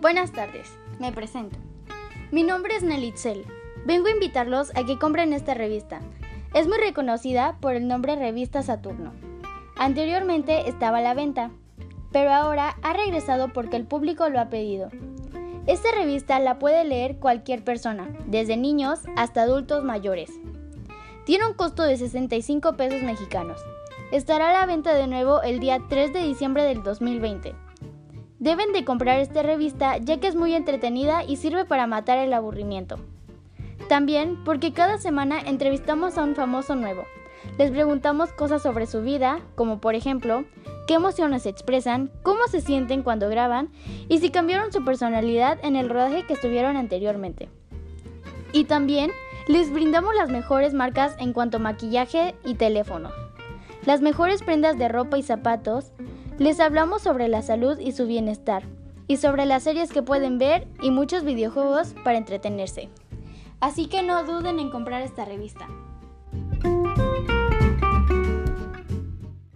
Buenas tardes, me presento. Mi nombre es Nelitzel. Vengo a invitarlos a que compren esta revista. Es muy reconocida por el nombre Revista Saturno. Anteriormente estaba a la venta, pero ahora ha regresado porque el público lo ha pedido. Esta revista la puede leer cualquier persona, desde niños hasta adultos mayores. Tiene un costo de 65 pesos mexicanos. Estará a la venta de nuevo el día 3 de diciembre del 2020. Deben de comprar esta revista ya que es muy entretenida y sirve para matar el aburrimiento. También porque cada semana entrevistamos a un famoso nuevo. Les preguntamos cosas sobre su vida, como por ejemplo, qué emociones expresan, cómo se sienten cuando graban y si cambiaron su personalidad en el rodaje que estuvieron anteriormente. Y también les brindamos las mejores marcas en cuanto a maquillaje y teléfono, las mejores prendas de ropa y zapatos, les hablamos sobre la salud y su bienestar, y sobre las series que pueden ver y muchos videojuegos para entretenerse. Así que no duden en comprar esta revista.